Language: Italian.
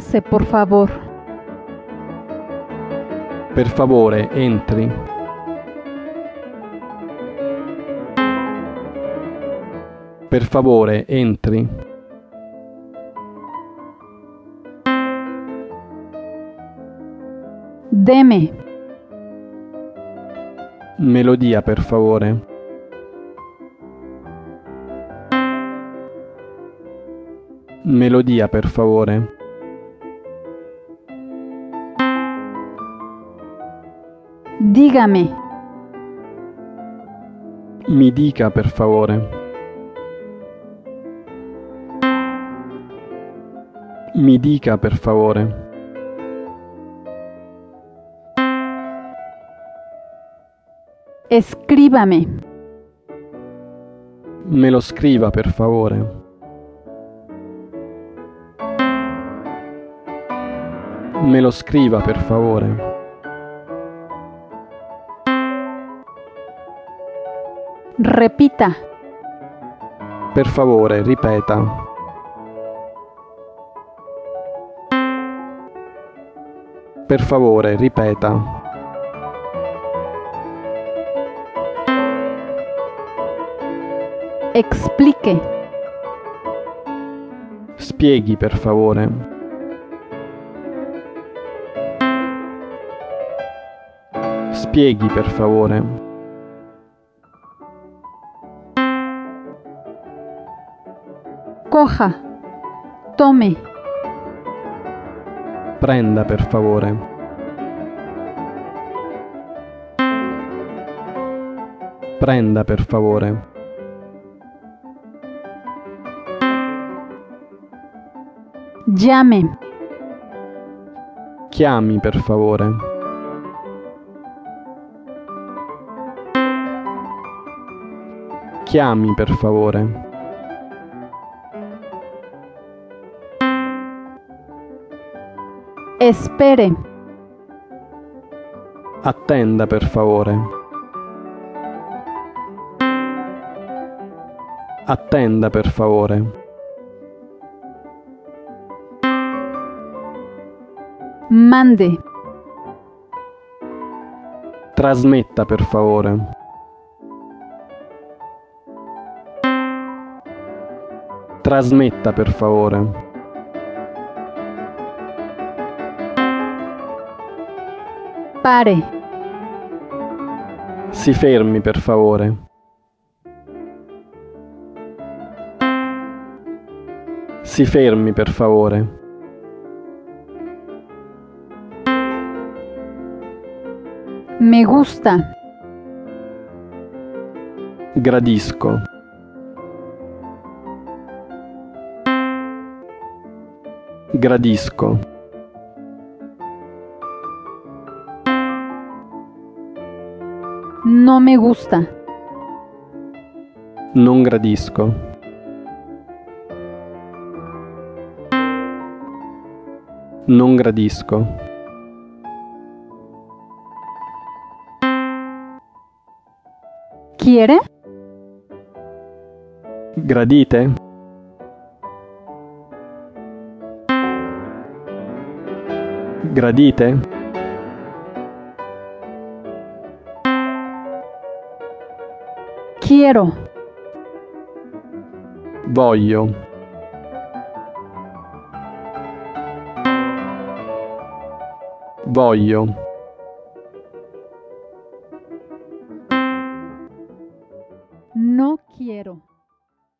Pase, por favor. Per favore, entri. Per favore, entri. Deme. Melodia, per favore. Melodia, per favore. Dígame. Mi dica, per favore. Mi dica, per favore. Escríbame. Me lo scriva, per favore. Me lo scriva, per favore. Repita. Per favore, ripeta. Per favore, ripeta. Explique. Spieghi, per favore. Spieghi, per favore. Coja. Tome. Prenda, per favore. Prenda, per favore. Llame. Chiami, per favore. Chiami, per favore. Espere. Attenda, per favore. Attenda, per favore. Mande. Trasmetta, per favore. Trasmetta, per favore. Pare. Si fermi, per favore. Si fermi, per favore. Me gusta. Gradisco. Gradisco. No me gusta. Non gradisco. Non gradisco. ¿Quiere? Gradite? Gradite? Quiero. Voglio. Voglio.